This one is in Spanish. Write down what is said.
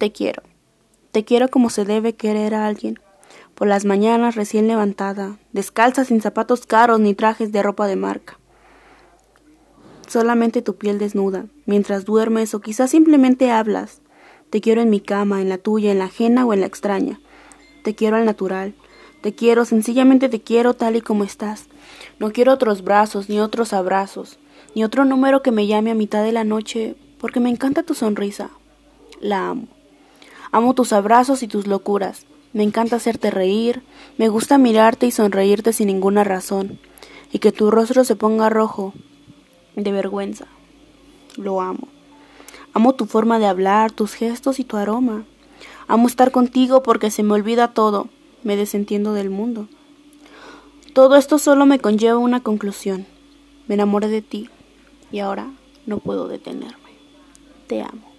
Te quiero. Te quiero como se debe querer a alguien. Por las mañanas recién levantada, descalza sin zapatos caros ni trajes de ropa de marca. Solamente tu piel desnuda, mientras duermes o quizás simplemente hablas. Te quiero en mi cama, en la tuya, en la ajena o en la extraña. Te quiero al natural. Te quiero, sencillamente te quiero tal y como estás. No quiero otros brazos, ni otros abrazos, ni otro número que me llame a mitad de la noche, porque me encanta tu sonrisa. La amo. Amo tus abrazos y tus locuras. Me encanta hacerte reír, me gusta mirarte y sonreírte sin ninguna razón, y que tu rostro se ponga rojo de vergüenza. Lo amo. Amo tu forma de hablar, tus gestos y tu aroma. Amo estar contigo porque se me olvida todo, me desentiendo del mundo. Todo esto solo me conlleva una conclusión. Me enamoré de ti y ahora no puedo detenerme. Te amo.